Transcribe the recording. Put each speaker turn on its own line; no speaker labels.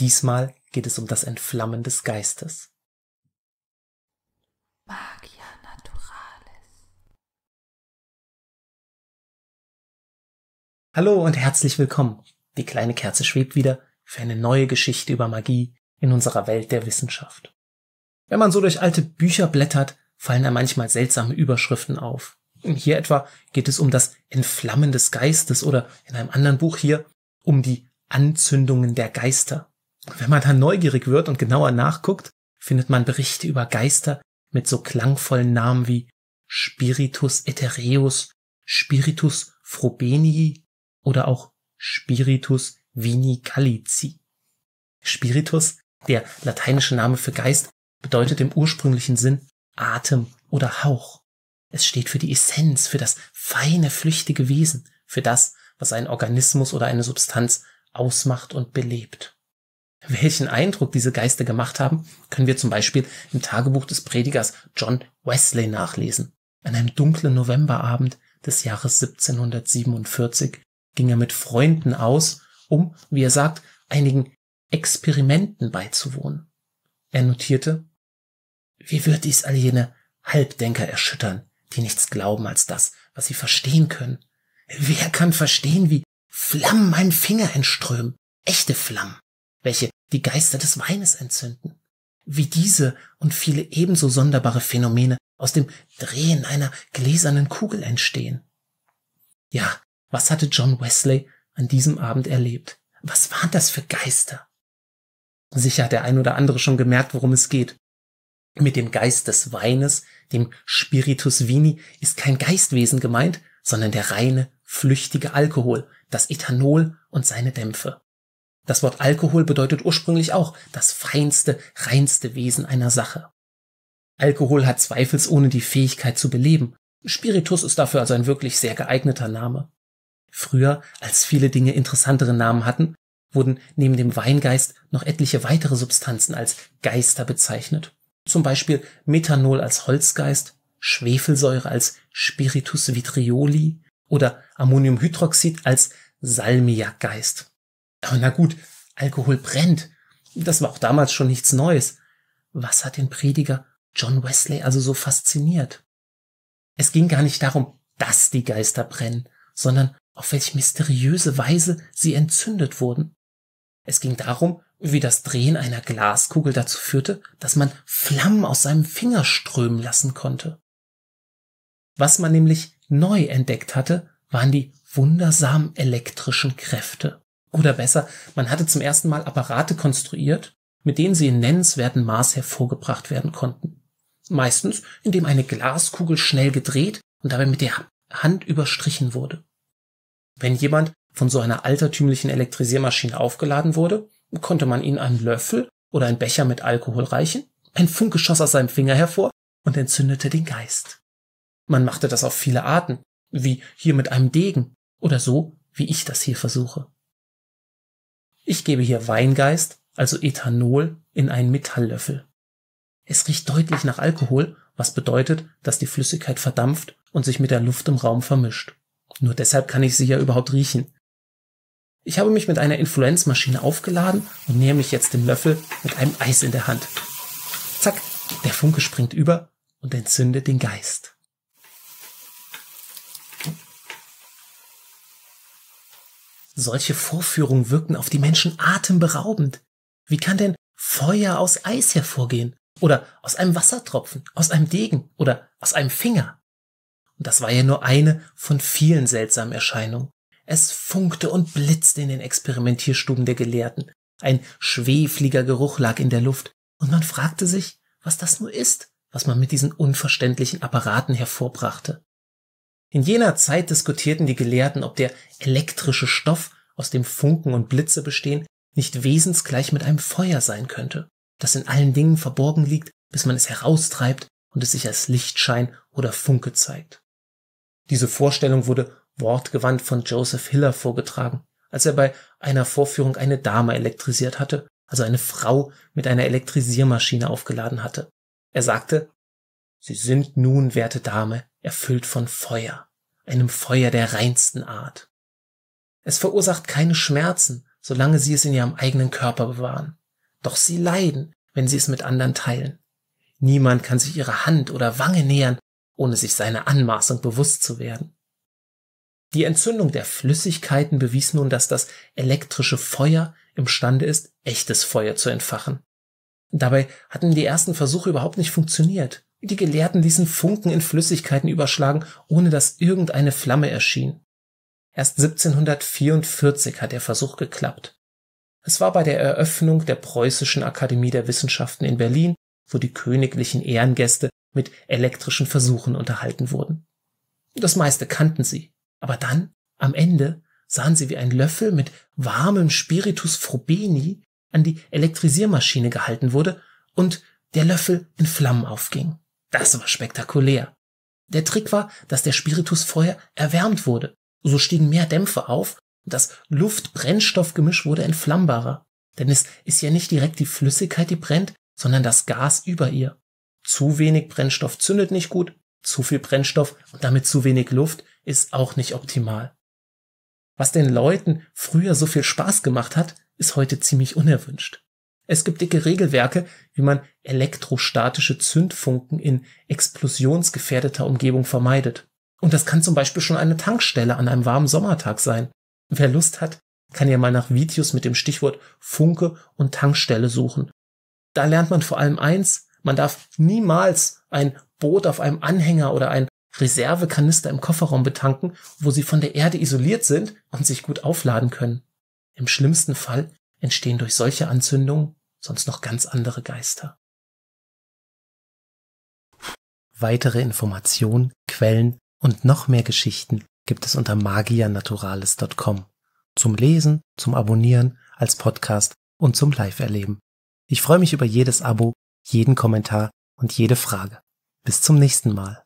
Diesmal geht es um das Entflammen des Geistes.
Magia Naturalis.
Hallo und herzlich willkommen. Die kleine Kerze schwebt wieder für eine neue Geschichte über Magie in unserer Welt der Wissenschaft. Wenn man so durch alte Bücher blättert, fallen da manchmal seltsame Überschriften auf. Hier etwa geht es um das Entflammen des Geistes oder in einem anderen Buch hier um die Anzündungen der Geister. Wenn man dann neugierig wird und genauer nachguckt, findet man Berichte über Geister mit so klangvollen Namen wie Spiritus Ethereus, Spiritus Frobenii oder auch Spiritus Vini Gallici. Spiritus, der lateinische Name für Geist, bedeutet im ursprünglichen Sinn Atem oder Hauch. Es steht für die Essenz, für das feine, flüchtige Wesen, für das, was ein Organismus oder eine Substanz ausmacht und belebt. Welchen Eindruck diese Geister gemacht haben, können wir zum Beispiel im Tagebuch des Predigers John Wesley nachlesen. An einem dunklen Novemberabend des Jahres 1747 ging er mit Freunden aus, um, wie er sagt, einigen Experimenten beizuwohnen. Er notierte, wie wird dies all jene Halbdenker erschüttern, die nichts glauben als das, was sie verstehen können? Wer kann verstehen, wie Flammen meinen Finger entströmen, echte Flammen, welche die Geister des Weines entzünden? Wie diese und viele ebenso sonderbare Phänomene aus dem Drehen einer gläsernen Kugel entstehen? Ja, was hatte John Wesley an diesem Abend erlebt? Was waren das für Geister? Sicher hat der ein oder andere schon gemerkt, worum es geht. Mit dem Geist des Weines, dem Spiritus Vini, ist kein Geistwesen gemeint, sondern der reine, flüchtige Alkohol, das Ethanol und seine Dämpfe. Das Wort Alkohol bedeutet ursprünglich auch das feinste, reinste Wesen einer Sache. Alkohol hat zweifelsohne die Fähigkeit zu beleben. Spiritus ist dafür also ein wirklich sehr geeigneter Name. Früher, als viele Dinge interessantere Namen hatten, wurden neben dem Weingeist noch etliche weitere Substanzen als Geister bezeichnet. Zum Beispiel Methanol als Holzgeist, Schwefelsäure als Spiritus vitrioli oder Ammoniumhydroxid als Salmiakgeist. Aber na gut, Alkohol brennt. Das war auch damals schon nichts Neues. Was hat den Prediger John Wesley also so fasziniert? Es ging gar nicht darum, dass die Geister brennen, sondern auf welche mysteriöse Weise sie entzündet wurden. Es ging darum, wie das Drehen einer Glaskugel dazu führte, dass man Flammen aus seinem Finger strömen lassen konnte. Was man nämlich neu entdeckt hatte, waren die wundersamen elektrischen Kräfte. Oder besser, man hatte zum ersten Mal Apparate konstruiert, mit denen sie in nennenswerten Maß hervorgebracht werden konnten. Meistens, indem eine Glaskugel schnell gedreht und dabei mit der Hand überstrichen wurde. Wenn jemand von so einer altertümlichen Elektrisiermaschine aufgeladen wurde, konnte man ihnen einen Löffel oder einen Becher mit Alkohol reichen, ein Funke schoss aus seinem Finger hervor und entzündete den Geist. Man machte das auf viele Arten, wie hier mit einem Degen oder so, wie ich das hier versuche. Ich gebe hier Weingeist, also Ethanol, in einen Metalllöffel. Es riecht deutlich nach Alkohol, was bedeutet, dass die Flüssigkeit verdampft und sich mit der Luft im Raum vermischt. Nur deshalb kann ich sie ja überhaupt riechen. Ich habe mich mit einer Influenzmaschine aufgeladen und nähe mich jetzt dem Löffel mit einem Eis in der Hand. Zack, der Funke springt über und entzündet den Geist. Solche Vorführungen wirken auf die Menschen atemberaubend. Wie kann denn Feuer aus Eis hervorgehen? Oder aus einem Wassertropfen, aus einem Degen oder aus einem Finger? Und das war ja nur eine von vielen seltsamen Erscheinungen. Es funkte und blitzte in den Experimentierstuben der Gelehrten. Ein schwefliger Geruch lag in der Luft, und man fragte sich, was das nur ist, was man mit diesen unverständlichen Apparaten hervorbrachte. In jener Zeit diskutierten die Gelehrten, ob der elektrische Stoff, aus dem Funken und Blitze bestehen, nicht wesensgleich mit einem Feuer sein könnte, das in allen Dingen verborgen liegt, bis man es heraustreibt und es sich als Lichtschein oder Funke zeigt. Diese Vorstellung wurde wortgewandt von Joseph Hiller vorgetragen, als er bei einer Vorführung eine Dame elektrisiert hatte, also eine Frau mit einer Elektrisiermaschine aufgeladen hatte. Er sagte, Sie sind nun, werte Dame, erfüllt von Feuer, einem Feuer der reinsten Art. Es verursacht keine Schmerzen, solange sie es in ihrem eigenen Körper bewahren. Doch sie leiden, wenn sie es mit anderen teilen. Niemand kann sich ihrer Hand oder Wange nähern, ohne sich seiner Anmaßung bewusst zu werden. Die Entzündung der Flüssigkeiten bewies nun, dass das elektrische Feuer imstande ist, echtes Feuer zu entfachen. Dabei hatten die ersten Versuche überhaupt nicht funktioniert. Die Gelehrten ließen Funken in Flüssigkeiten überschlagen, ohne dass irgendeine Flamme erschien. Erst 1744 hat der Versuch geklappt. Es war bei der Eröffnung der Preußischen Akademie der Wissenschaften in Berlin, wo die königlichen Ehrengäste mit elektrischen Versuchen unterhalten wurden. Das meiste kannten sie, aber dann, am Ende, sahen sie, wie ein Löffel mit warmem Spiritus Frobeni an die Elektrisiermaschine gehalten wurde und der Löffel in Flammen aufging. Das war spektakulär. Der Trick war, dass der Spiritus vorher erwärmt wurde. So stiegen mehr Dämpfe auf und das Luft-Brennstoff-Gemisch wurde entflammbarer. Denn es ist ja nicht direkt die Flüssigkeit, die brennt, sondern das Gas über ihr. Zu wenig Brennstoff zündet nicht gut, zu viel Brennstoff und damit zu wenig Luft ist auch nicht optimal. Was den Leuten früher so viel Spaß gemacht hat, ist heute ziemlich unerwünscht. Es gibt dicke Regelwerke, wie man elektrostatische Zündfunken in explosionsgefährdeter Umgebung vermeidet. Und das kann zum Beispiel schon eine Tankstelle an einem warmen Sommertag sein. Wer Lust hat, kann ja mal nach Videos mit dem Stichwort Funke und Tankstelle suchen. Da lernt man vor allem eins, man darf niemals ein Boot auf einem Anhänger oder ein Reservekanister im Kofferraum betanken, wo sie von der Erde isoliert sind und sich gut aufladen können. Im schlimmsten Fall entstehen durch solche Anzündungen sonst noch ganz andere Geister. Weitere Informationen, Quellen und noch mehr Geschichten gibt es unter magianaturales.com. Zum Lesen, zum Abonnieren, als Podcast und zum Live-Erleben. Ich freue mich über jedes Abo, jeden Kommentar und jede Frage. Bis zum nächsten Mal.